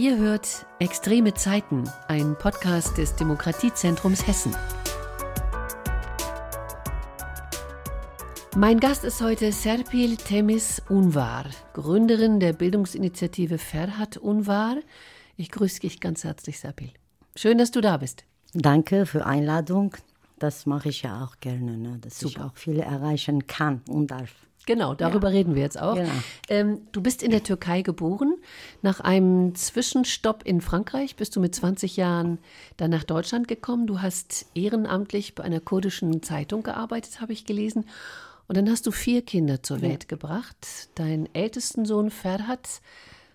Ihr hört Extreme Zeiten, ein Podcast des Demokratiezentrums Hessen. Mein Gast ist heute Serpil Temis Unvar, Gründerin der Bildungsinitiative Ferhat Unvar. Ich grüße dich ganz herzlich, Serpil. Schön, dass du da bist. Danke für die Einladung. Das mache ich ja auch gerne, ne? dass Super. ich auch viele erreichen kann und darf. Genau, darüber ja. reden wir jetzt auch. Genau. Ähm, du bist in der Türkei geboren. Nach einem Zwischenstopp in Frankreich bist du mit 20 Jahren dann nach Deutschland gekommen. Du hast ehrenamtlich bei einer kurdischen Zeitung gearbeitet, habe ich gelesen. Und dann hast du vier Kinder zur Welt gebracht. Deinen ältesten Sohn Ferhat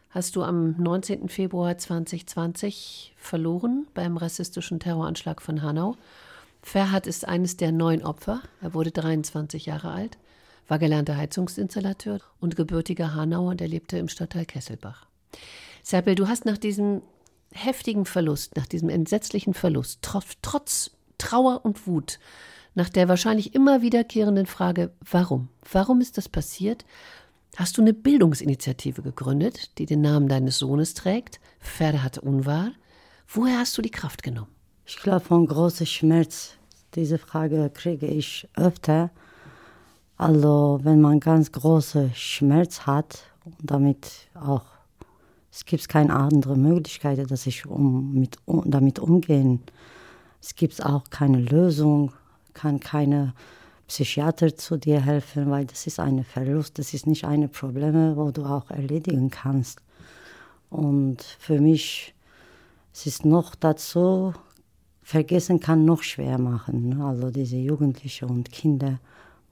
hast du am 19. Februar 2020 verloren beim rassistischen Terroranschlag von Hanau. Ferhat ist eines der neun Opfer. Er wurde 23 Jahre alt, war gelernter Heizungsinstallateur und gebürtiger Hanauer, der lebte im Stadtteil Kesselbach. Serpil, du hast nach diesem heftigen Verlust, nach diesem entsetzlichen Verlust, trotz, trotz Trauer und Wut, nach der wahrscheinlich immer wiederkehrenden Frage, warum? Warum ist das passiert? Hast du eine Bildungsinitiative gegründet, die den Namen deines Sohnes trägt, Ferhat Unvar. Woher hast du die Kraft genommen? Ich glaube, von großem Schmerz. Diese Frage kriege ich öfter. Also, wenn man ganz große Schmerz hat damit auch, es gibt keine andere Möglichkeit, dass ich um, mit, um, damit umgehen. Es gibt auch keine Lösung kann keine Psychiater zu dir helfen, weil das ist ein Verlust, das ist nicht ein Problem, wo du auch erledigen kannst. Und für mich es ist noch dazu, vergessen kann noch schwer machen. Ne? Also diese Jugendlichen und Kinder,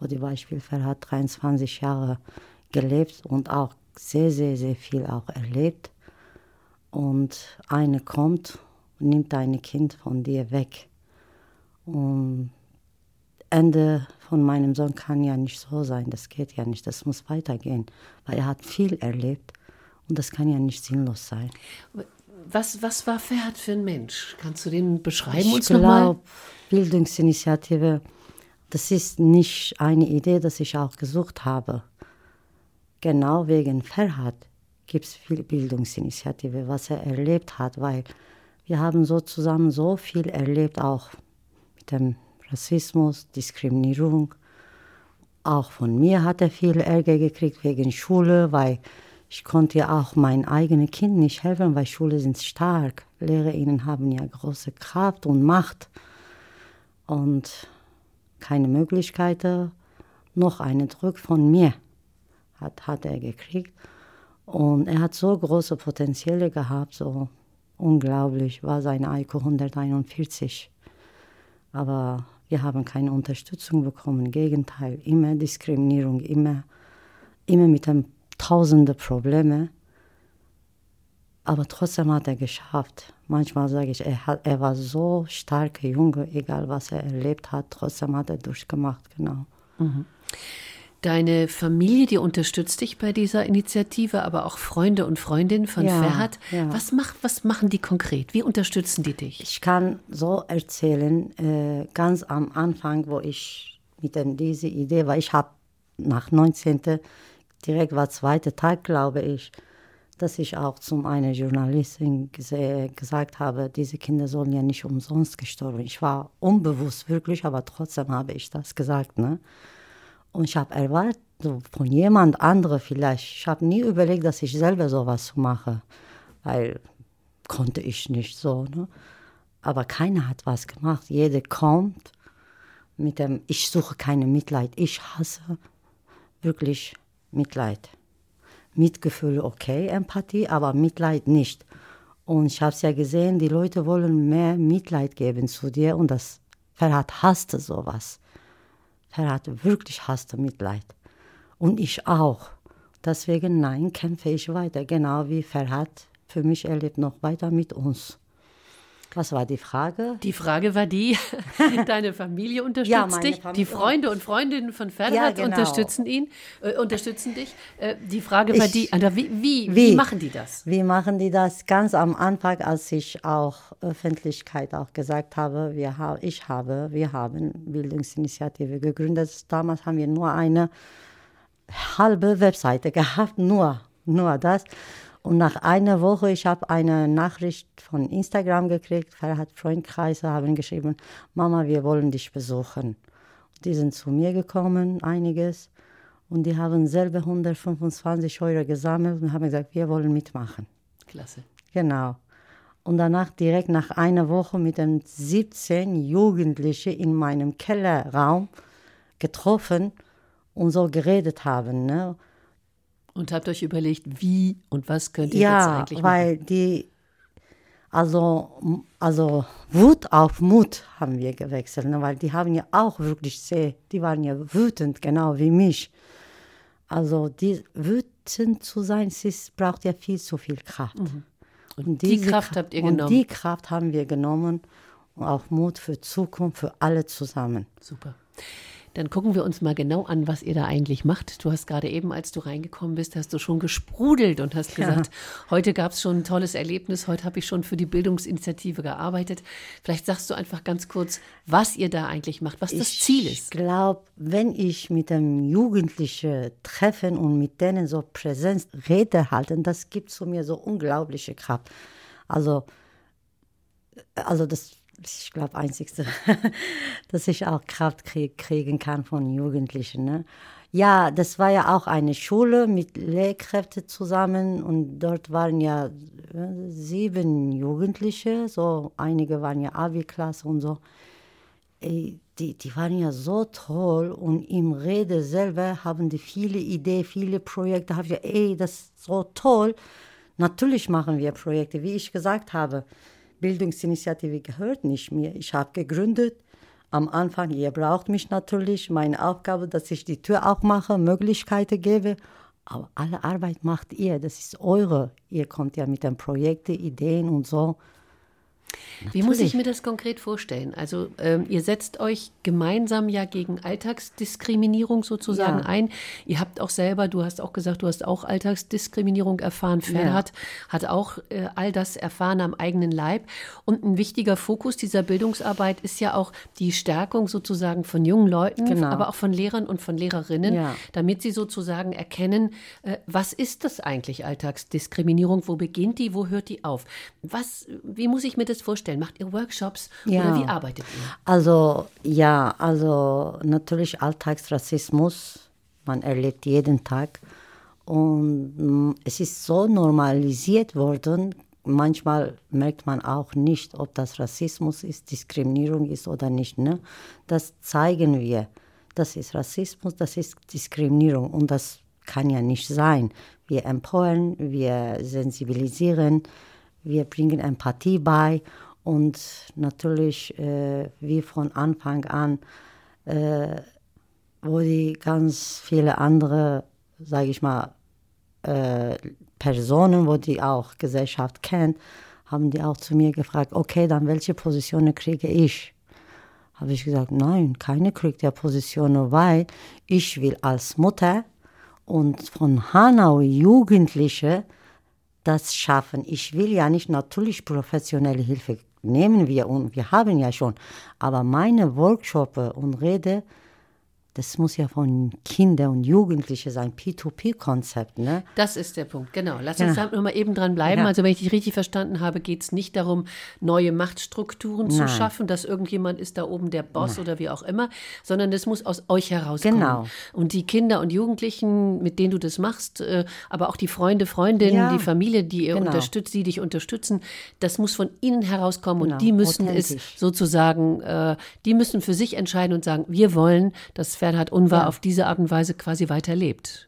wo die Beispielfall hat 23 Jahre gelebt und auch sehr, sehr, sehr viel auch erlebt. Und eine kommt und nimmt dein Kind von dir weg. Und Ende von meinem Sohn kann ja nicht so sein. Das geht ja nicht. Das muss weitergehen, weil er hat viel erlebt und das kann ja nicht sinnlos sein. Was, was war Ferhat für ein Mensch? Kannst du den beschreiben ich nochmal? Bildungsinitiative, das ist nicht eine Idee, die ich auch gesucht habe. Genau wegen Ferhat gibt es viel Bildungsinitiative, was er erlebt hat, weil wir haben so zusammen so viel erlebt, auch mit dem Rassismus, Diskriminierung. Auch von mir hat er viel Ärger gekriegt wegen Schule, weil ich konnte ja auch mein eigenes Kind nicht helfen, weil Schule sind stark. Lehrerinnen haben ja große Kraft und Macht und keine Möglichkeiten. Noch einen Druck von mir hat, hat er gekriegt. Und er hat so große Potenziale gehabt, so unglaublich, war sein IQ 141. Aber wir haben keine Unterstützung bekommen. Gegenteil, immer Diskriminierung, immer, immer mit einem tausende Probleme. Aber trotzdem hat er geschafft. Manchmal sage ich, er, hat, er war so starker Junge, egal was er erlebt hat, trotzdem hat er durchgemacht, genau. Mhm. Deine Familie, die unterstützt dich bei dieser Initiative, aber auch Freunde und Freundinnen von ja, Ferhat. Ja. Was, macht, was machen die konkret? Wie unterstützen die dich? Ich kann so erzählen, äh, ganz am Anfang, wo ich mit dem, diese Idee war, ich habe nach 19. direkt war zweiter Tag, glaube ich, dass ich auch zum einer Journalistin gesagt habe, diese Kinder sollen ja nicht umsonst gestorben. Ich war unbewusst wirklich, aber trotzdem habe ich das gesagt. Ne? Und ich habe erwartet, von jemand anderem vielleicht. Ich habe nie überlegt, dass ich selber sowas mache, weil konnte ich nicht so. Ne? Aber keiner hat was gemacht. Jeder kommt mit dem, ich suche keine Mitleid, ich hasse wirklich Mitleid. Mitgefühl okay, Empathie, aber Mitleid nicht. Und ich habe es ja gesehen, die Leute wollen mehr Mitleid geben zu dir und das Verrat hasste sowas. Er hat wirklich hasste Mitleid. Und ich auch. Deswegen, nein, kämpfe ich weiter. Genau wie Ferhat für mich erlebt noch weiter mit uns. Was war die Frage? Die Frage war die, deine Familie unterstützt ja, dich, Familie. die Freunde und Freundinnen von Ferhat ja, genau. unterstützen ihn, äh, unterstützen dich. Äh, die Frage war ich, die, also wie, wie, wie, wie, machen die das? Wie machen die das? Ganz am Anfang, als ich auch Öffentlichkeit auch gesagt habe, wir ha ich habe, wir haben Bildungsinitiative gegründet. Damals haben wir nur eine halbe Webseite gehabt, nur, nur das. Und nach einer Woche, ich habe eine Nachricht von Instagram gekriegt, Ferhat Freundkreise haben geschrieben, Mama, wir wollen dich besuchen. Die sind zu mir gekommen, einiges, und die haben selber 125 Euro gesammelt und haben gesagt, wir wollen mitmachen. Klasse. Genau. Und danach direkt nach einer Woche mit den 17 Jugendlichen in meinem Kellerraum getroffen und so geredet haben. Ne? Und habt euch überlegt, wie und was könnt ihr ja, jetzt eigentlich machen? Ja, weil die, also, also Wut auf Mut haben wir gewechselt, ne? weil die haben ja auch wirklich sehr, die waren ja wütend, genau wie mich. Also die, wütend zu sein, es braucht ja viel zu viel Kraft. Mhm. Und, und die Kraft habt ihr genommen? Und die Kraft haben wir genommen und auch Mut für Zukunft, für alle zusammen. Super. Dann gucken wir uns mal genau an, was ihr da eigentlich macht. Du hast gerade eben, als du reingekommen bist, hast du schon gesprudelt und hast gesagt, ja. heute gab es schon ein tolles Erlebnis, heute habe ich schon für die Bildungsinitiative gearbeitet. Vielleicht sagst du einfach ganz kurz, was ihr da eigentlich macht, was ich das Ziel ist. Ich glaube, wenn ich mit einem Jugendlichen treffen und mit denen so Präsenz Rede halten, das gibt zu mir so unglaubliche Kraft. Also, also das ich glaube, einzigste, dass ich auch Kraft krieg, kriegen kann von Jugendlichen. Ne? Ja, das war ja auch eine Schule mit Lehrkräften zusammen und dort waren ja äh, sieben Jugendliche, so einige waren ja Abi-Klasse und so. Die, die waren ja so toll und im Rede selber haben die viele Ideen, viele Projekte. Habe ich ey, das ist so toll. Natürlich machen wir Projekte, wie ich gesagt habe. Bildungsinitiative gehört nicht mir. Ich habe gegründet. Am Anfang, ihr braucht mich natürlich. Meine Aufgabe, dass ich die Tür auch mache, Möglichkeiten gebe. Aber alle Arbeit macht ihr. Das ist eure. Ihr kommt ja mit den Projekten, Ideen und so. Natürlich. Wie muss ich mir das konkret vorstellen? Also ähm, ihr setzt euch gemeinsam ja gegen Alltagsdiskriminierung sozusagen ja. ein. Ihr habt auch selber, du hast auch gesagt, du hast auch Alltagsdiskriminierung erfahren. Ferhat ja. hat auch äh, all das erfahren am eigenen Leib. Und ein wichtiger Fokus dieser Bildungsarbeit ist ja auch die Stärkung sozusagen von jungen Leuten, genau. aber auch von Lehrern und von Lehrerinnen, ja. damit sie sozusagen erkennen, äh, was ist das eigentlich Alltagsdiskriminierung? Wo beginnt die? Wo hört die auf? Was, wie muss ich mir das vorstellen? Macht ihr Workshops ja. oder wie arbeitet ihr? Also ja, also natürlich Alltagsrassismus, man erlebt jeden Tag. Und mm, es ist so normalisiert worden, manchmal merkt man auch nicht, ob das Rassismus ist, Diskriminierung ist oder nicht. Ne? Das zeigen wir. Das ist Rassismus, das ist Diskriminierung und das kann ja nicht sein. Wir empowern, wir sensibilisieren, wir bringen Empathie bei und natürlich äh, wie von Anfang an, äh, wo die ganz viele andere, sage ich mal, äh, Personen, wo die auch Gesellschaft kennt, haben die auch zu mir gefragt, okay, dann welche Positionen kriege ich? Habe ich gesagt, nein, keine kriegt ja Positionen, weil ich will als Mutter und von Hanau Jugendliche das schaffen. Ich will ja nicht natürlich professionelle Hilfe nehmen wir und wir haben ja schon, aber meine Workshops und Rede das muss ja von Kindern und Jugendlichen sein, P2P-Konzept. Ne? Das ist der Punkt, genau. Lass uns da nur mal eben dran bleiben. Ja. Also wenn ich dich richtig verstanden habe, geht es nicht darum, neue Machtstrukturen Nein. zu schaffen, dass irgendjemand ist da oben der Boss Nein. oder wie auch immer, sondern das muss aus euch herauskommen. Genau. Und die Kinder und Jugendlichen, mit denen du das machst, äh, aber auch die Freunde, Freundinnen, ja. die Familie, die ihr genau. unterstützt, die dich unterstützen, das muss von ihnen herauskommen genau. und die müssen es sozusagen, äh, die müssen für sich entscheiden und sagen, wir wollen, dass Bernhard Unwahr ja. auf diese Art und Weise quasi weiterlebt.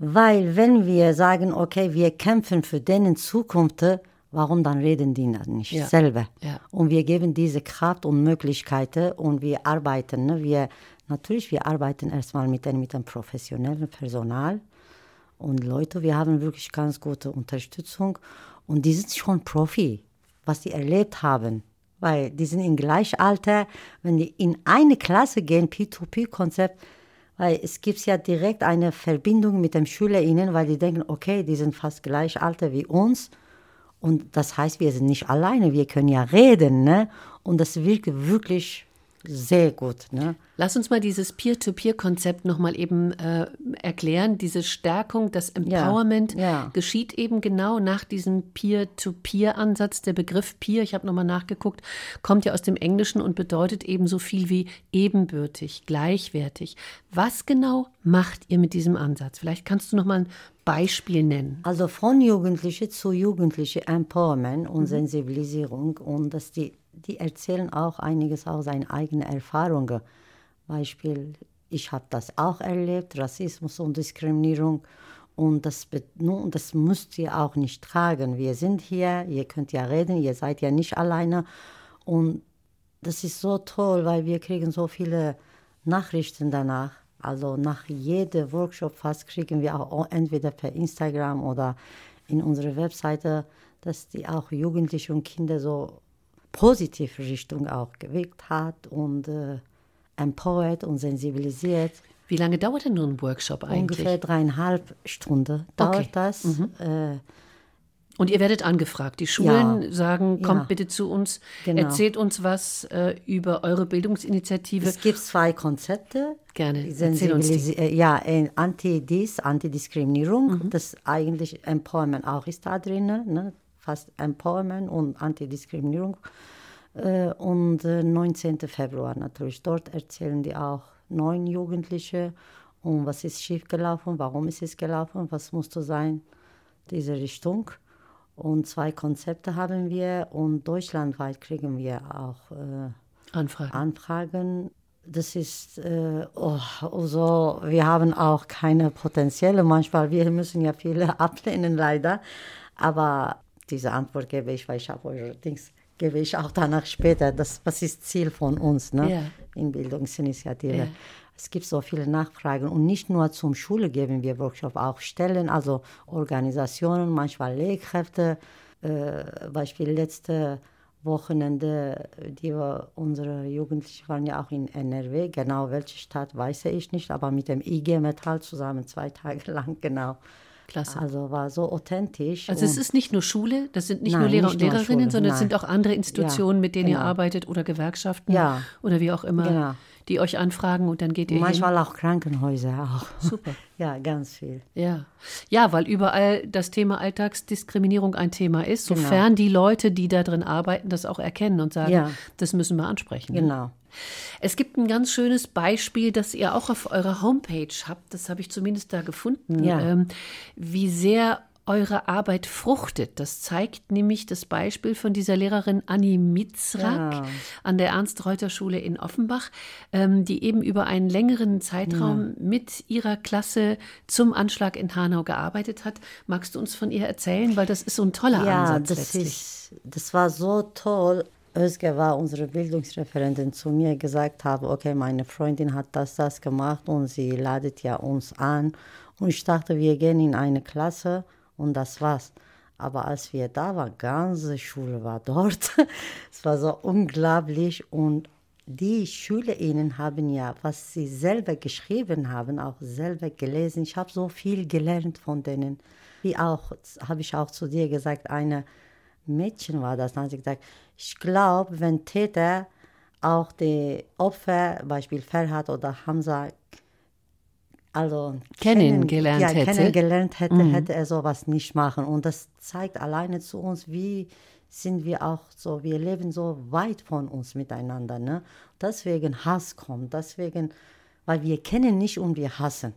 Weil wenn wir sagen, okay, wir kämpfen für denen Zukunft, warum dann reden die nicht ja. selber? Ja. Und wir geben diese Kraft und Möglichkeiten und wir arbeiten. Ne? Wir, natürlich, wir arbeiten erstmal mit, den, mit dem professionellen Personal und Leute, wir haben wirklich ganz gute Unterstützung und die sind schon Profi, was die erlebt haben weil die sind im Gleichalter, wenn die in eine Klasse gehen, P2P-Konzept, weil es gibt ja direkt eine Verbindung mit den SchülerInnen, weil die denken, okay, die sind fast gleich Alter wie uns. Und das heißt, wir sind nicht alleine, wir können ja reden. Ne? Und das wirkt wirklich sehr gut. Ne? Lass uns mal dieses Peer-to-Peer-Konzept nochmal eben äh, erklären. Diese Stärkung, das Empowerment ja, ja. geschieht eben genau nach diesem Peer-to-Peer-Ansatz. Der Begriff Peer, ich habe nochmal nachgeguckt, kommt ja aus dem Englischen und bedeutet eben so viel wie ebenbürtig, gleichwertig. Was genau macht ihr mit diesem Ansatz? Vielleicht kannst du nochmal ein Beispiel nennen. Also von Jugendliche zu Jugendliche Empowerment und mhm. Sensibilisierung und dass die die erzählen auch einiges aus seinen eigenen Erfahrungen. Beispiel, ich habe das auch erlebt, Rassismus und Diskriminierung. Und das, das müsst ihr auch nicht tragen. Wir sind hier, ihr könnt ja reden, ihr seid ja nicht alleine. Und das ist so toll, weil wir kriegen so viele Nachrichten danach. Also nach jedem Workshop fast kriegen wir auch entweder per Instagram oder in unserer Webseite, dass die auch Jugendliche und Kinder so positive Richtung auch gewirkt hat und äh, empowert und sensibilisiert. Wie lange dauert denn nur ein Workshop eigentlich? Ungefähr dreieinhalb Stunden dauert okay. das. Mhm. Äh, und ihr werdet angefragt. Die Schulen ja, sagen, kommt ja, bitte zu uns, genau. erzählt uns was äh, über eure Bildungsinitiative. Es gibt zwei Konzepte. Gerne. Erzähl uns die. Äh, ja, Anti-Dis, Antidiskriminierung, mhm. das eigentlich Empowerment auch ist da drin. Ne? Fast Empowerment und Antidiskriminierung. Äh, und 19. Äh, Februar natürlich. Dort erzählen die auch neun Jugendliche um was ist schiefgelaufen, warum ist es gelaufen, was musste sein, diese Richtung. Und zwei Konzepte haben wir und deutschlandweit kriegen wir auch äh, Anfragen. Anfragen. Das ist, äh, oh, also wir haben auch keine potenzielle manchmal. Wir müssen ja viele ablehnen leider. Aber diese Antwort gebe ich, weil ich habe eure Dings, gebe ich auch danach später. Das, was ist Ziel von uns ne? Ja. in Bildungsinitiative? Ja. Es gibt so viele Nachfragen und nicht nur zum Schule geben wir Workshop, auch Stellen, also Organisationen, manchmal Lehrkräfte. Äh, Beispiel letzte Wochenende, die wir, unsere Jugendlichen waren ja auch in NRW, genau welche Stadt weiß ich nicht, aber mit dem IG Metall zusammen zwei Tage lang, genau. Klasse. Also war so authentisch. Also es ist nicht nur Schule, das sind nicht nein, nur Lehrer nicht und Lehrerinnen, Schule, sondern es sind auch andere Institutionen, ja, mit denen genau. ihr arbeitet oder Gewerkschaften ja. oder wie auch immer, genau. die euch anfragen und dann geht ihr Manchmal hin. auch Krankenhäuser auch. Super. ja, ganz viel. Ja. ja, weil überall das Thema Alltagsdiskriminierung ein Thema ist, genau. sofern genau. die Leute, die da drin arbeiten, das auch erkennen und sagen, ja. das müssen wir ansprechen. Genau. Es gibt ein ganz schönes Beispiel, das ihr auch auf eurer Homepage habt. Das habe ich zumindest da gefunden. Ja. Ähm, wie sehr eure Arbeit fruchtet. Das zeigt nämlich das Beispiel von dieser Lehrerin Annie Mitzrak ja. an der Ernst-Reuter-Schule in Offenbach, ähm, die eben über einen längeren Zeitraum ja. mit ihrer Klasse zum Anschlag in Hanau gearbeitet hat. Magst du uns von ihr erzählen? Weil das ist so ein toller ja, Ansatz das letztlich. Ist, das war so toll. Özge war unsere Bildungsreferentin zu mir gesagt habe, okay, meine Freundin hat das, das gemacht und sie ladet ja uns an. Und ich dachte, wir gehen in eine Klasse und das war's. Aber als wir da waren, ganze Schule war dort. es war so unglaublich und die SchülerInnen haben ja, was sie selber geschrieben haben, auch selber gelesen. Ich habe so viel gelernt von denen. Wie auch, habe ich auch zu dir gesagt, eine Mädchen war das, dann hat sie gesagt, ich glaube, wenn Täter auch die Opfer, Beispiel Ferhat oder Hamza, also kennengelernt kennen, ja, hätte, kennengelernt hätte, mhm. hätte er sowas nicht machen. Und das zeigt alleine zu uns, wie sind wir auch so, wir leben so weit von uns miteinander. Ne? Deswegen Hass kommt, deswegen, weil wir kennen nicht und wir hassen.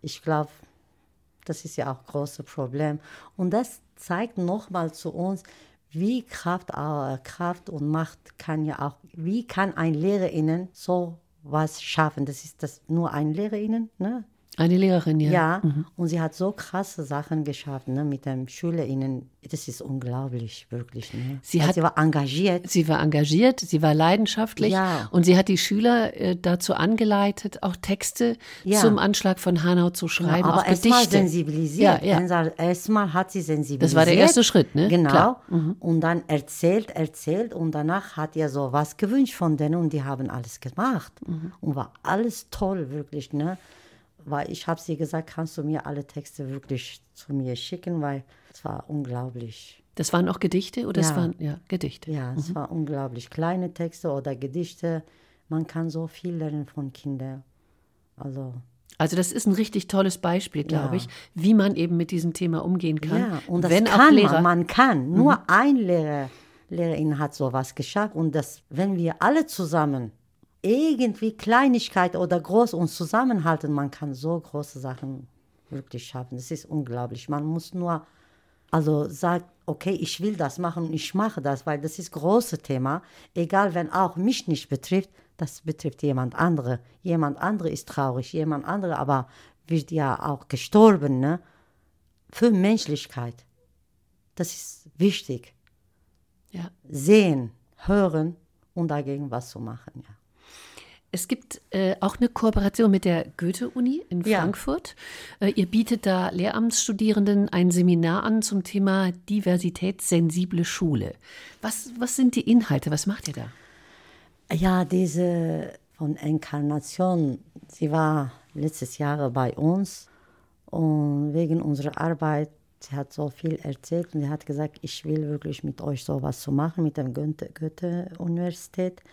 Ich glaube, das ist ja auch ein großes Problem. Und das zeigt nochmal zu uns, wie Kraft, äh, Kraft und Macht kann ja auch, wie kann ein LehrerInnen so was schaffen? Das ist das nur ein LehrerInnen, ne? Eine Lehrerin, ja. Ja, mhm. und sie hat so krasse Sachen geschaffen ne, mit den SchülerInnen. Das ist unglaublich, wirklich. Ne? Sie, hat, sie war engagiert. Sie war engagiert, sie war leidenschaftlich. Ja. Und sie hat die Schüler äh, dazu angeleitet, auch Texte ja. zum Anschlag von Hanau zu schreiben. Ja, aber erstmal sensibilisiert. Ja, ja. Erstmal hat sie sensibilisiert. Das war der erste Schritt, ne? Genau. Mhm. Und dann erzählt, erzählt. Und danach hat ihr so was gewünscht von denen. Und die haben alles gemacht. Mhm. Und war alles toll, wirklich. Ne? Weil ich habe sie gesagt, kannst du mir alle Texte wirklich zu mir schicken, weil es war unglaublich. Das waren auch Gedichte oder ja. es waren ja Gedichte? Ja, mhm. es war unglaublich. Kleine Texte oder Gedichte, Man kann so viel lernen von Kindern. Also also das ist ein richtig tolles Beispiel, glaube ja. ich, wie man eben mit diesem Thema umgehen kann. Ja, und das Wenn kann Lehrer, man, man kann. Mhm. Nur ein Lehrer, Lehrerin hat sowas geschafft. Und das, wenn wir alle zusammen irgendwie Kleinigkeit oder groß uns zusammenhalten, man kann so große Sachen wirklich schaffen. Das ist unglaublich. Man muss nur, also sagt, okay, ich will das machen und ich mache das, weil das ist große Thema. Egal, wenn auch mich nicht betrifft, das betrifft jemand andere. Jemand andere ist traurig, jemand andere aber wird ja auch gestorben, ne? Für Menschlichkeit. Das ist wichtig. Ja. Sehen, hören und dagegen was zu machen, ja. Es gibt äh, auch eine Kooperation mit der Goethe-Uni in ja. Frankfurt. Äh, ihr bietet da Lehramtsstudierenden ein Seminar an zum Thema diversitätssensible Schule. Was, was sind die Inhalte? Was macht ihr da? Ja, diese von Inkarnation, sie war letztes Jahr bei uns und wegen unserer Arbeit, sie hat so viel erzählt und sie hat gesagt, ich will wirklich mit euch sowas zu machen, mit der Goethe-Universität. Goethe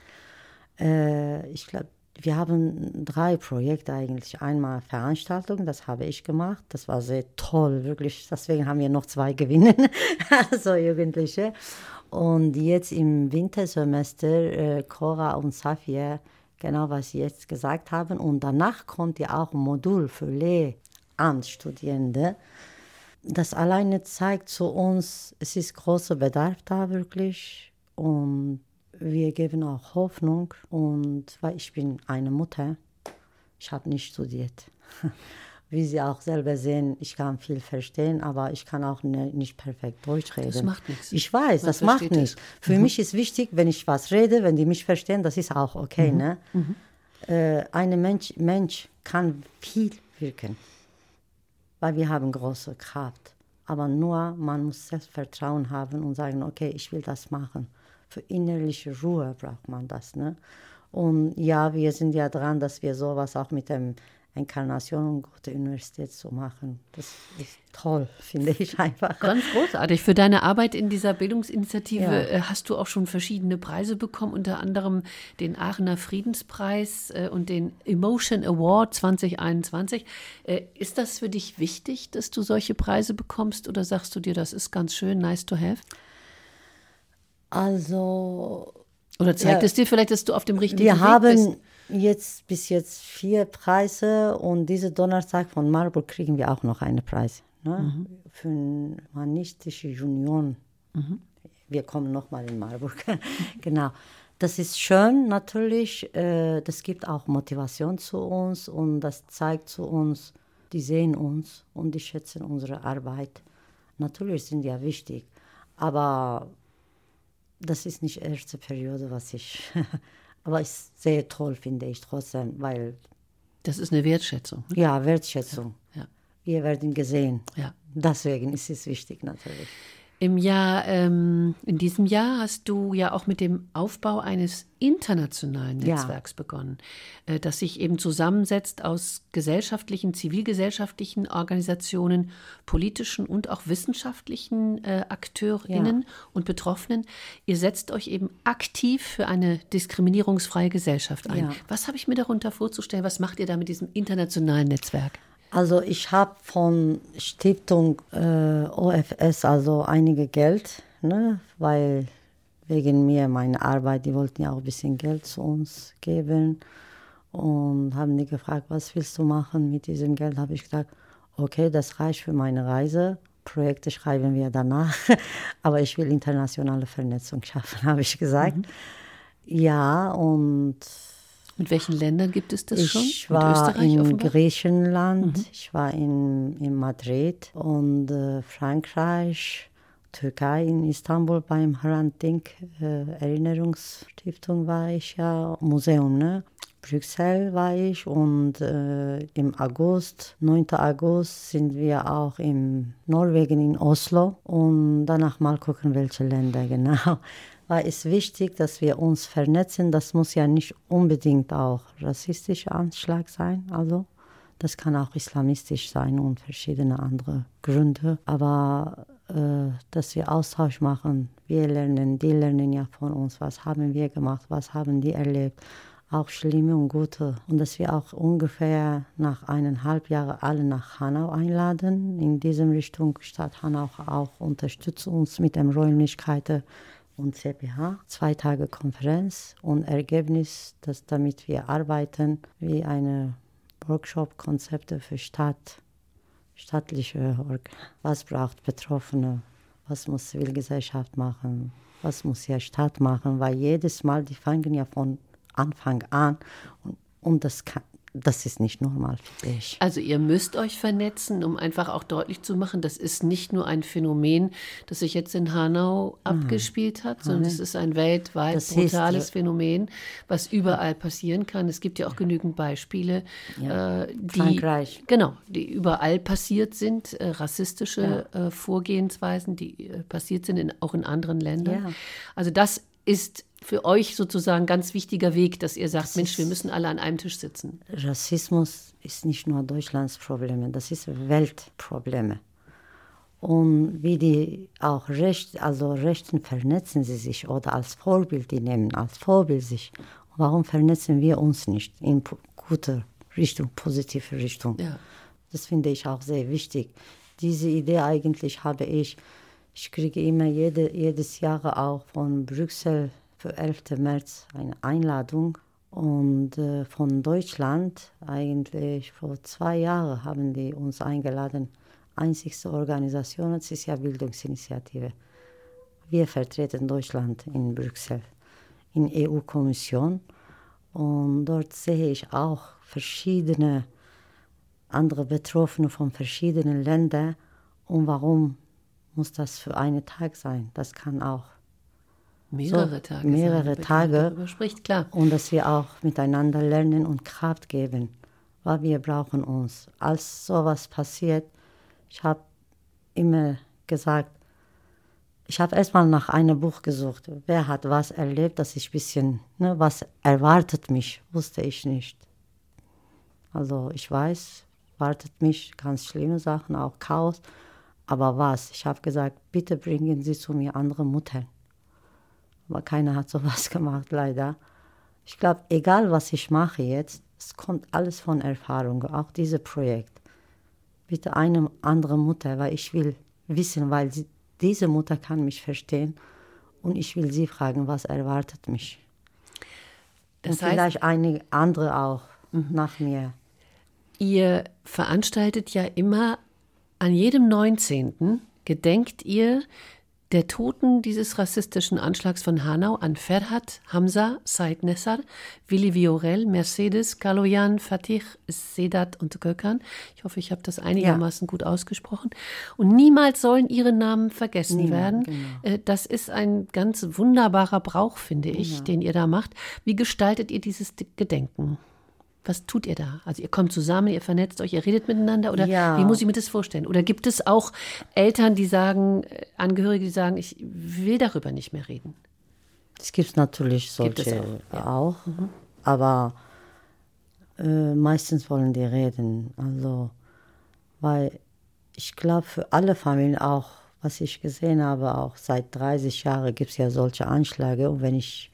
äh, ich glaube, wir haben drei Projekte eigentlich. Einmal Veranstaltungen, das habe ich gemacht. Das war sehr toll, wirklich. Deswegen haben wir noch zwei gewinnen, also Jugendliche. Und jetzt im Wintersemester äh, Cora und Safia, genau was sie jetzt gesagt haben. Und danach kommt ja auch ein Modul für Lehramtsstudierende. Das alleine zeigt zu uns, es ist großer Bedarf da wirklich. Und wir geben auch Hoffnung und weil ich bin eine Mutter, ich habe nicht studiert. Wie Sie auch selber sehen, ich kann viel verstehen, aber ich kann auch ne, nicht perfekt Deutsch reden. Das macht nichts. Ich weiß, Man das macht nichts. Für mhm. mich ist wichtig, wenn ich was rede, wenn die mich verstehen, das ist auch okay. Mhm. Ne? Mhm. Äh, ein Mensch, Mensch kann viel wirken, weil wir haben große Kraft. Aber nur man muss Selbstvertrauen haben und sagen, okay, ich will das machen für innerliche Ruhe braucht man das. Ne? Und ja, wir sind ja dran, dass wir sowas auch mit dem Inkarnation und Gute Universität zu machen. Das ist toll, finde ich einfach. Ganz großartig. Für deine Arbeit in dieser Bildungsinitiative ja. Äh, hast du auch schon verschiedene Preise bekommen, unter anderem den Aachener Friedenspreis äh, und den Emotion Award 2021. Äh, ist das für dich wichtig, dass du solche Preise bekommst oder sagst du dir, das ist ganz schön, nice to have? Also. Oder zeigt ja, es dir vielleicht, dass du auf dem richtigen wir Weg haben bist? jetzt bis jetzt vier Preise und diesen Donnerstag von Marburg kriegen wir auch noch einen Preis. Ne? Mhm. Für eine humanistische Union. Mhm. Wir kommen nochmal in Marburg. genau. Das ist schön natürlich. Äh, das gibt auch Motivation zu uns und das zeigt zu uns, die sehen uns und die schätzen unsere Arbeit. Natürlich sind ja wichtig, aber das ist nicht die erste Periode, was ich, aber ist sehr toll, finde ich trotzdem, weil. Das ist eine Wertschätzung. Ne? Ja, Wertschätzung. Ja, ja. Wir werden gesehen. Ja. Deswegen ist es wichtig natürlich. Im Jahr, ähm, in diesem Jahr hast du ja auch mit dem Aufbau eines internationalen Netzwerks ja. begonnen, äh, das sich eben zusammensetzt aus gesellschaftlichen, zivilgesellschaftlichen Organisationen, politischen und auch wissenschaftlichen äh, AkteurInnen ja. und Betroffenen. Ihr setzt euch eben aktiv für eine diskriminierungsfreie Gesellschaft ein. Ja. Was habe ich mir darunter vorzustellen? Was macht ihr da mit diesem internationalen Netzwerk? Also ich habe von Stiftung äh, OFS also einige Geld, ne, weil wegen mir meine Arbeit, die wollten ja auch ein bisschen Geld zu uns geben und haben die gefragt, was willst du machen mit diesem Geld? Habe ich gesagt, okay, das reicht für meine Reise. Projekte schreiben wir danach, aber ich will internationale Vernetzung schaffen, habe ich gesagt. Mhm. Ja, und mit welchen Ländern gibt es das ich schon? Ich war in offenbar? Griechenland, mhm. ich war in, in Madrid und äh, Frankreich, Türkei, in Istanbul beim Hrant Dink äh, Erinnerungsstiftung war ich ja, Museum, ne? Brüssel war ich und äh, im August, 9. August, sind wir auch in Norwegen, in Oslo und danach mal gucken, welche Länder genau weil es wichtig, dass wir uns vernetzen. Das muss ja nicht unbedingt auch rassistischer Anschlag sein, also das kann auch islamistisch sein und verschiedene andere Gründe. Aber äh, dass wir Austausch machen, wir lernen, die lernen ja von uns, was haben wir gemacht, was haben die erlebt. auch schlimme und gute. Und dass wir auch ungefähr nach eineinhalb Jahren alle nach Hanau einladen. In diesem Richtung Stadt Hanau auch unterstützt uns mit den Räumlichkeiten und CPH. Zwei Tage Konferenz und Ergebnis, dass damit wir arbeiten wie eine Workshop-Konzepte für Stadt, staatliche Org. Was braucht Betroffene? Was muss Zivilgesellschaft machen? Was muss ja Stadt machen? Weil jedes Mal, die fangen ja von Anfang an und, und das kann, das ist nicht normal für dich. Also ihr müsst euch vernetzen, um einfach auch deutlich zu machen, das ist nicht nur ein Phänomen, das sich jetzt in Hanau ah. abgespielt hat, sondern es ist ein weltweit das brutales ist, Phänomen, was überall passieren kann. Es gibt ja auch genügend Beispiele, ja. äh, die Frankreich. genau, die überall passiert sind, äh, rassistische ja. äh, Vorgehensweisen, die äh, passiert sind in, auch in anderen Ländern. Ja. Also das ist für euch sozusagen ganz wichtiger Weg, dass ihr sagt, das Mensch, wir müssen alle an einem Tisch sitzen? Rassismus ist nicht nur Deutschlands Problem, das ist Weltprobleme. Und wie die auch Recht, also Rechten vernetzen sie sich oder als Vorbild, die nehmen als Vorbild sich. Warum vernetzen wir uns nicht in guter Richtung, positive Richtung? Ja. Das finde ich auch sehr wichtig. Diese Idee eigentlich habe ich, ich kriege immer jede, jedes Jahr auch von Brüssel für 11. März eine Einladung. Und äh, von Deutschland, eigentlich vor zwei Jahren, haben die uns eingeladen. Einzigste Organisation, das ist ja Bildungsinitiative. Wir vertreten Deutschland in Brüssel, in EU-Kommission. Und dort sehe ich auch verschiedene andere Betroffene von verschiedenen Ländern. Und warum muss das für einen Tag sein? Das kann auch Mehrere so, Tage. Mehrere Tage. Spricht, klar. Und dass wir auch miteinander lernen und Kraft geben, weil wir brauchen uns. Als sowas passiert, ich habe immer gesagt, ich habe erstmal nach einem Buch gesucht. Wer hat was erlebt, dass ich ein bisschen, ne, was erwartet mich, wusste ich nicht. Also ich weiß, wartet mich ganz schlimme Sachen, auch Chaos. Aber was? Ich habe gesagt, bitte bringen Sie zu mir andere Muttern aber keiner hat sowas gemacht, leider. Ich glaube, egal was ich mache jetzt, es kommt alles von Erfahrung, auch dieses Projekt. Bitte eine andere Mutter, weil ich will wissen, weil sie, diese Mutter kann mich verstehen und ich will sie fragen, was erwartet mich. Das und heißt, vielleicht eine andere auch nach mir. Ihr veranstaltet ja immer an jedem 19. gedenkt ihr der Toten dieses rassistischen Anschlags von Hanau an Ferhat, Hamza, Said Nessar, Willi Viorel, Mercedes, Kaloyan, Fatih, Sedat und Gökhan. Ich hoffe, ich habe das einigermaßen ja. gut ausgesprochen. Und niemals sollen ihre Namen vergessen Niemand, werden. Genau. Äh, das ist ein ganz wunderbarer Brauch, finde ich, ja. den ihr da macht. Wie gestaltet ihr dieses Gedenken? Was tut ihr da? Also ihr kommt zusammen, ihr vernetzt euch, ihr redet miteinander oder ja. wie muss ich mir das vorstellen? Oder gibt es auch Eltern, die sagen, äh, Angehörige, die sagen, ich will darüber nicht mehr reden? Es gibt natürlich solche gibt auch, ja. auch mhm. aber äh, meistens wollen die reden. Also, weil ich glaube, für alle Familien auch, was ich gesehen habe, auch seit 30 Jahren gibt es ja solche Anschläge. Und wenn ich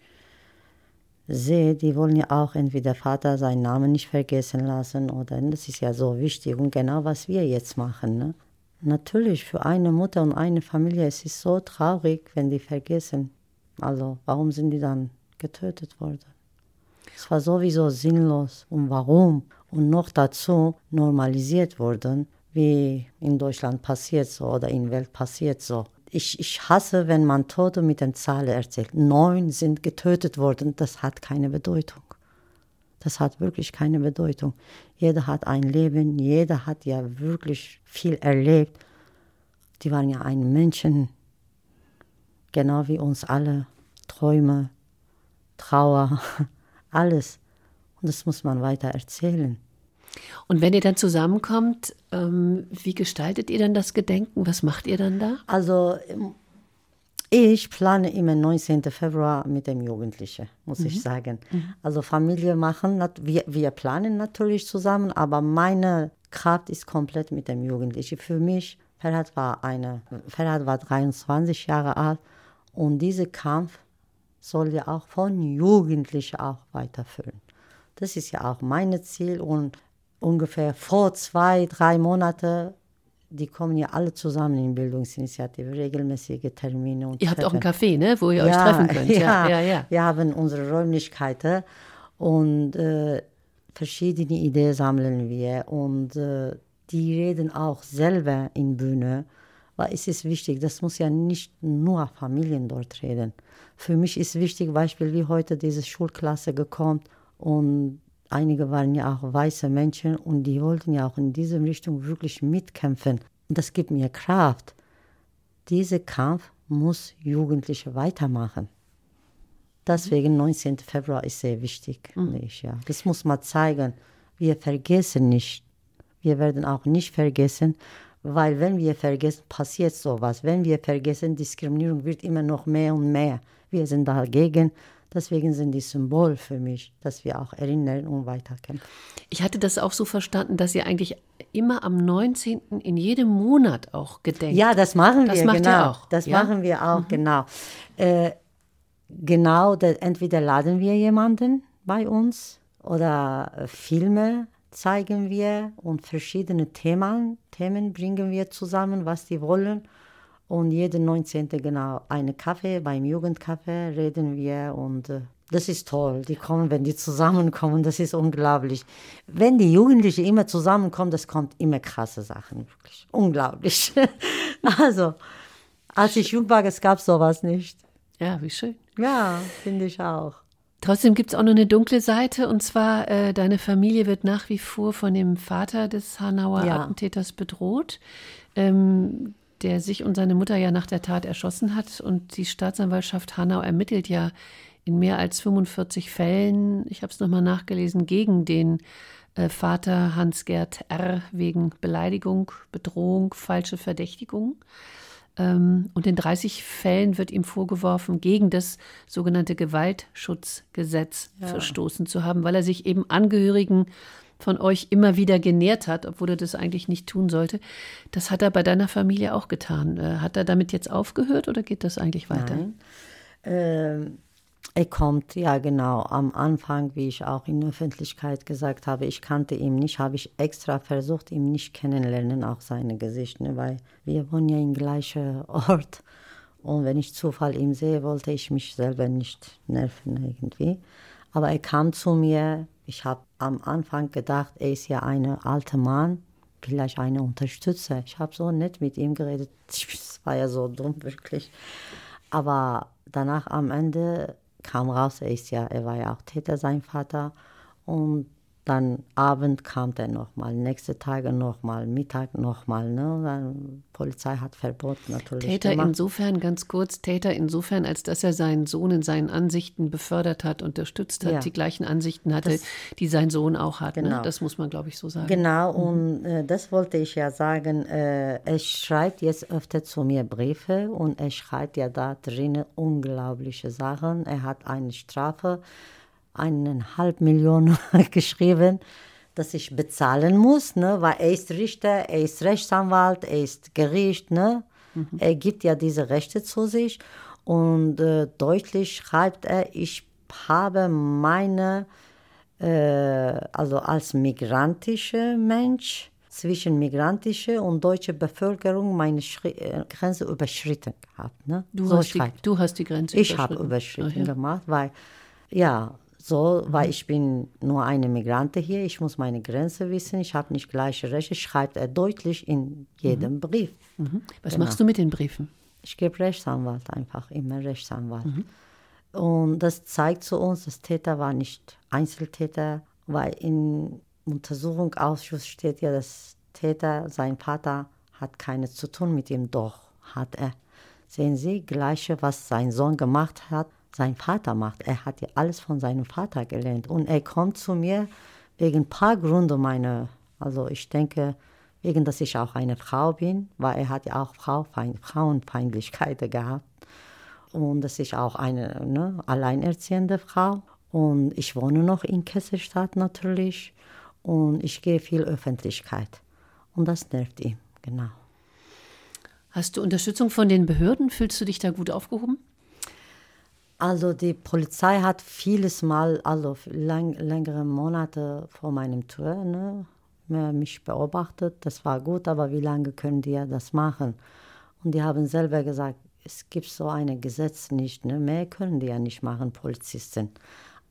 sehe, die wollen ja auch entweder Vater seinen Namen nicht vergessen lassen oder das ist ja so wichtig und genau was wir jetzt machen. Ne? Natürlich für eine Mutter und eine Familie es ist so traurig, wenn die vergessen. Also warum sind die dann getötet worden? Es war sowieso sinnlos und warum und noch dazu normalisiert worden, wie in Deutschland passiert so oder in der Welt passiert so ich, ich hasse, wenn man Tote mit den Zahlen erzählt. Neun sind getötet worden. Das hat keine Bedeutung. Das hat wirklich keine Bedeutung. Jeder hat ein Leben, jeder hat ja wirklich viel erlebt. Die waren ja ein Menschen, genau wie uns alle. Träume, Trauer, alles. Und das muss man weiter erzählen. Und wenn ihr dann zusammenkommt, ähm, wie gestaltet ihr dann das Gedenken? Was macht ihr dann da? Also ich plane immer 19. Februar mit dem Jugendlichen, muss mhm. ich sagen. Mhm. Also Familie machen, wir, wir planen natürlich zusammen, aber meine Kraft ist komplett mit dem Jugendlichen. Für mich, Ferhat war, eine, Ferhat war 23 Jahre alt und dieser Kampf soll ja auch von Jugendlichen auch weiterführen. Das ist ja auch mein Ziel und ungefähr vor zwei, drei Monaten die kommen ja alle zusammen in Bildungsinitiative, regelmäßige Termine. Und ihr habt treffen. auch ein Café, ne, wo ihr ja, euch treffen könnt. Ja, ja, ja, Wir haben unsere Räumlichkeiten und äh, verschiedene Ideen sammeln wir und äh, die reden auch selber in Bühne, weil es ist wichtig, das muss ja nicht nur Familien dort reden. Für mich ist wichtig, Beispiel wie heute diese Schulklasse gekommen und einige waren ja auch weiße Menschen und die wollten ja auch in diese Richtung wirklich mitkämpfen. Und das gibt mir Kraft. Dieser Kampf muss Jugendliche weitermachen. Deswegen 19. Februar ist sehr wichtig. Mhm. Ja. Das muss man zeigen. Wir vergessen nicht. Wir werden auch nicht vergessen, weil wenn wir vergessen, passiert sowas. Wenn wir vergessen, Diskriminierung wird immer noch mehr und mehr. Wir sind dagegen. Deswegen sind die Symbol für mich, dass wir auch erinnern und weiterkämpfen. Ich hatte das auch so verstanden, dass ihr eigentlich immer am 19. in jedem Monat auch gedenkt. Ja, das machen das wir, macht genau. Ihr auch. Das ja? machen wir auch, mhm. genau. Äh, genau, da, entweder laden wir jemanden bei uns oder äh, Filme zeigen wir und verschiedene Themen, Themen bringen wir zusammen, was die wollen. Und jeden 19. genau eine Kaffee, beim Jugendcafé reden wir und äh, das ist toll. Die kommen, wenn die zusammenkommen, das ist unglaublich. Wenn die Jugendlichen immer zusammenkommen, das kommt immer krasse Sachen, wirklich. Unglaublich. also, als ich jung war, es gab sowas nicht. Ja, wie schön. Ja, finde ich auch. Trotzdem gibt es auch noch eine dunkle Seite und zwar, äh, deine Familie wird nach wie vor von dem Vater des Hanauer ja. Attentäters bedroht. Ähm, der sich und seine Mutter ja nach der Tat erschossen hat. Und die Staatsanwaltschaft Hanau ermittelt ja in mehr als 45 Fällen, ich habe es nochmal nachgelesen, gegen den äh, Vater Hans-Gerd R. wegen Beleidigung, Bedrohung, falsche Verdächtigung. Ähm, und in 30 Fällen wird ihm vorgeworfen, gegen das sogenannte Gewaltschutzgesetz ja. verstoßen zu haben, weil er sich eben Angehörigen von euch immer wieder genährt hat, obwohl er das eigentlich nicht tun sollte. Das hat er bei deiner Familie auch getan. Äh, hat er damit jetzt aufgehört oder geht das eigentlich weiter? Nein. Ähm, er kommt, ja genau, am Anfang, wie ich auch in der Öffentlichkeit gesagt habe, ich kannte ihn nicht, habe ich extra versucht, ihn nicht kennenlernen, auch seine Gesicht, ne, weil wir wohnen ja im gleichen Ort. Und wenn ich Zufall ihn sehe, wollte ich mich selber nicht nerven irgendwie. Aber er kam zu mir, ich habe am Anfang gedacht, er ist ja ein alter Mann, vielleicht eine Unterstützer. Ich habe so nett mit ihm geredet. Das war ja so dumm, wirklich. Aber danach am Ende kam raus, er ist ja, er war ja auch Täter, sein Vater. Und dann Abend kam der nochmal, nächste Tage nochmal, Mittag nochmal. Ne? Dann Polizei hat verboten natürlich. Täter gemacht. insofern, ganz kurz, Täter insofern, als dass er seinen Sohn in seinen Ansichten befördert hat, unterstützt hat, ja. die gleichen Ansichten hatte, das, die sein Sohn auch hat. Ne? Genau. Ne? Das muss man, glaube ich, so sagen. Genau, mhm. und äh, das wollte ich ja sagen. Äh, er schreibt jetzt öfter zu mir Briefe und er schreibt ja da drinnen unglaubliche Sachen. Er hat eine Strafe eineinhalb Millionen geschrieben, dass ich bezahlen muss, ne? weil er ist Richter, er ist Rechtsanwalt, er ist Gericht, ne? Mhm. er gibt ja diese Rechte zu sich und äh, deutlich schreibt er, ich habe meine, äh, also als migrantischer Mensch, zwischen migrantische und deutsche Bevölkerung meine Schri äh, Grenze überschritten gehabt. Ne? Du, so hast die, du hast die Grenze ich überschritten? Ich habe überschritten oh, ja. gemacht, weil, ja, so, weil ich bin nur eine Migrante hier, ich muss meine Grenze wissen, ich habe nicht gleiche Rechte, schreibt er deutlich in jedem mhm. Brief. Mhm. Was genau. machst du mit den Briefen? Ich gebe Rechtsanwalt einfach, immer Rechtsanwalt. Mhm. Und das zeigt zu uns, dass Täter war nicht Einzeltäter, weil im Untersuchungsausschuss steht ja, dass Täter, sein Vater hat keine zu tun mit ihm, doch hat er. Sehen Sie, gleiche, was sein Sohn gemacht hat, sein Vater macht. Er hat ja alles von seinem Vater gelernt. Und er kommt zu mir wegen ein paar Gründe meine, also ich denke, wegen, dass ich auch eine Frau bin, weil er hat ja auch Frauenfeindlichkeiten gehabt. Und dass ich auch eine ne, alleinerziehende Frau. Und ich wohne noch in Kesselstadt natürlich. Und ich gehe viel Öffentlichkeit. Und das nervt ihn, genau. Hast du Unterstützung von den Behörden? Fühlst du dich da gut aufgehoben? Also die Polizei hat vieles Mal, also lang, längere Monate vor meinem Tour, ne, mich beobachtet. Das war gut, aber wie lange können die ja das machen? Und die haben selber gesagt, es gibt so ein Gesetz nicht, ne? mehr können die ja nicht machen, Polizisten.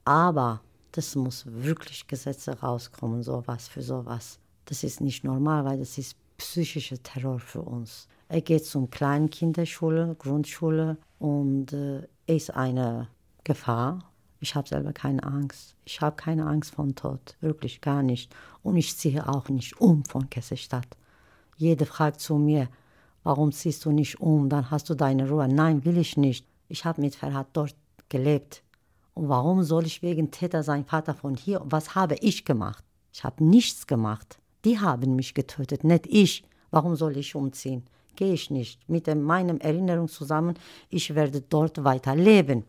Aber das muss wirklich Gesetze rauskommen, sowas für sowas. Das ist nicht normal, weil das ist psychischer Terror für uns. Er geht zum Kleinkinderschule, Grundschule und äh, ist eine Gefahr. Ich habe selber keine Angst. Ich habe keine Angst vom Tod, wirklich gar nicht. Und ich ziehe auch nicht um von Kesselstadt. Jeder fragt zu mir, warum ziehst du nicht um, dann hast du deine Ruhe. Nein, will ich nicht. Ich habe mit Ferhat dort gelebt. Und warum soll ich wegen Täter sein Vater von hier? Was habe ich gemacht? Ich habe nichts gemacht. Die haben mich getötet, nicht ich. Warum soll ich umziehen? Gehe ich nicht. Mit meinem Erinnerung zusammen, ich werde dort weiter leben.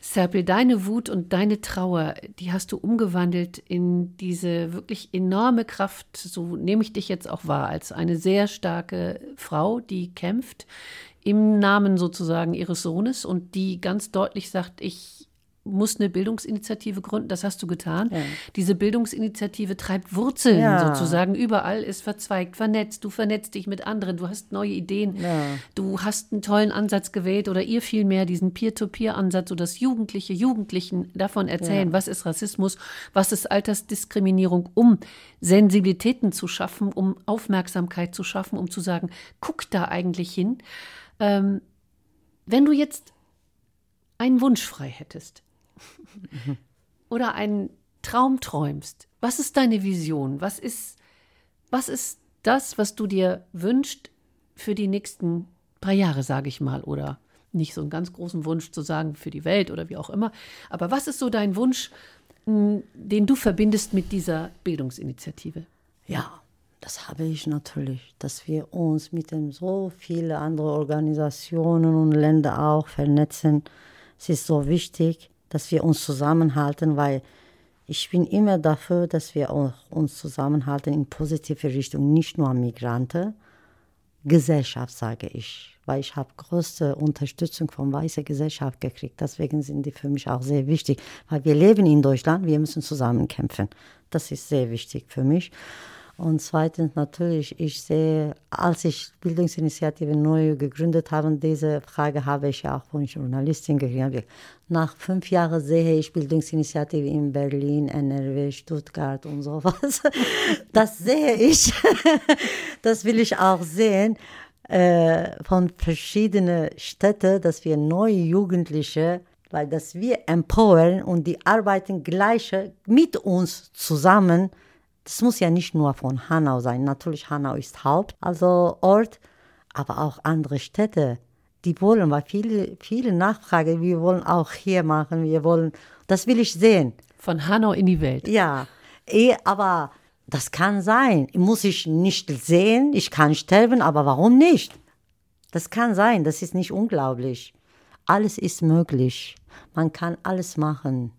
Serpil, deine Wut und deine Trauer, die hast du umgewandelt in diese wirklich enorme Kraft, so nehme ich dich jetzt auch wahr, als eine sehr starke Frau, die kämpft im Namen sozusagen ihres Sohnes und die ganz deutlich sagt, ich muss eine Bildungsinitiative gründen. Das hast du getan. Ja. Diese Bildungsinitiative treibt Wurzeln ja. sozusagen überall, ist verzweigt, vernetzt. Du vernetzt dich mit anderen, du hast neue Ideen. Ja. Du hast einen tollen Ansatz gewählt oder ihr vielmehr diesen Peer-to-Peer-Ansatz, so dass Jugendliche Jugendlichen davon erzählen, was ist Rassismus, was ist Altersdiskriminierung, um Sensibilitäten zu schaffen, um Aufmerksamkeit zu schaffen, um zu sagen, guck da eigentlich hin. Ähm, wenn du jetzt einen Wunsch frei hättest, oder einen Traum träumst, was ist deine Vision? Was ist, was ist das, was du dir wünschst für die nächsten paar Jahre, sage ich mal, oder nicht so einen ganz großen Wunsch zu sagen für die Welt oder wie auch immer. Aber was ist so dein Wunsch, den du verbindest mit dieser Bildungsinitiative? Ja, das habe ich natürlich, dass wir uns mit den so vielen anderen Organisationen und Ländern auch vernetzen. Es ist so wichtig, dass wir uns zusammenhalten, weil ich bin immer dafür, dass wir uns zusammenhalten in positive Richtung, nicht nur Migranten, Gesellschaft, sage ich, weil ich habe größte Unterstützung von weißer Gesellschaft gekriegt. Deswegen sind die für mich auch sehr wichtig, weil wir leben in Deutschland, wir müssen zusammen kämpfen. Das ist sehr wichtig für mich. Und zweitens natürlich, ich sehe, als ich Bildungsinitiative neu gegründet habe, diese Frage habe ich auch von Journalistin gekriegt. Nach fünf Jahren sehe ich Bildungsinitiative in Berlin, NRW, Stuttgart und sowas. Das sehe ich. Das will ich auch sehen äh, von verschiedenen Städten, dass wir neue Jugendliche weil dass wir empowern und die arbeiten gleich mit uns zusammen das muss ja nicht nur von Hanau sein. Natürlich, Hanau ist Haupt, also Ort, aber auch andere Städte. Die wollen, weil viele, viele Nachfrage, wir wollen auch hier machen, wir wollen, das will ich sehen. Von Hanau in die Welt. Ja, eh, aber das kann sein. Muss ich nicht sehen, ich kann sterben, aber warum nicht? Das kann sein, das ist nicht unglaublich. Alles ist möglich. Man kann alles machen.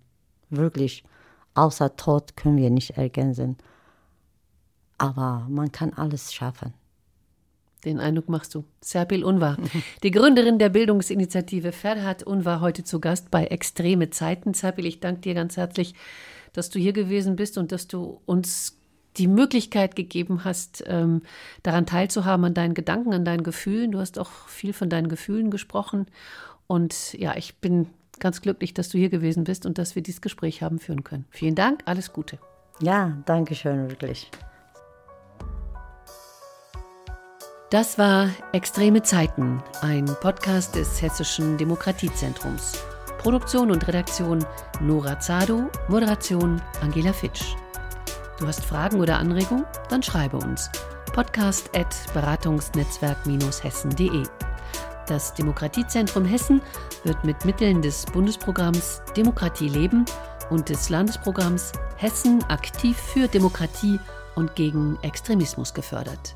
Wirklich. Außer Tod können wir nicht ergänzen. Aber man kann alles schaffen. Den Eindruck machst du. Serpil Unvar, die Gründerin der Bildungsinitiative Ferhat Unvar, heute zu Gast bei Extreme Zeiten. Serpil, ich danke dir ganz herzlich, dass du hier gewesen bist und dass du uns die Möglichkeit gegeben hast, ähm, daran teilzuhaben, an deinen Gedanken, an deinen Gefühlen. Du hast auch viel von deinen Gefühlen gesprochen. Und ja, ich bin ganz glücklich, dass du hier gewesen bist und dass wir dieses Gespräch haben führen können. Vielen Dank, alles Gute. Ja, danke schön, wirklich. Das war Extreme Zeiten, ein Podcast des Hessischen Demokratiezentrums. Produktion und Redaktion Nora Zado, Moderation Angela Fitsch. Du hast Fragen oder Anregungen? Dann schreibe uns. Podcast at beratungsnetzwerk-hessen.de. Das Demokratiezentrum Hessen wird mit Mitteln des Bundesprogramms Demokratie leben und des Landesprogramms Hessen aktiv für Demokratie und gegen Extremismus gefördert.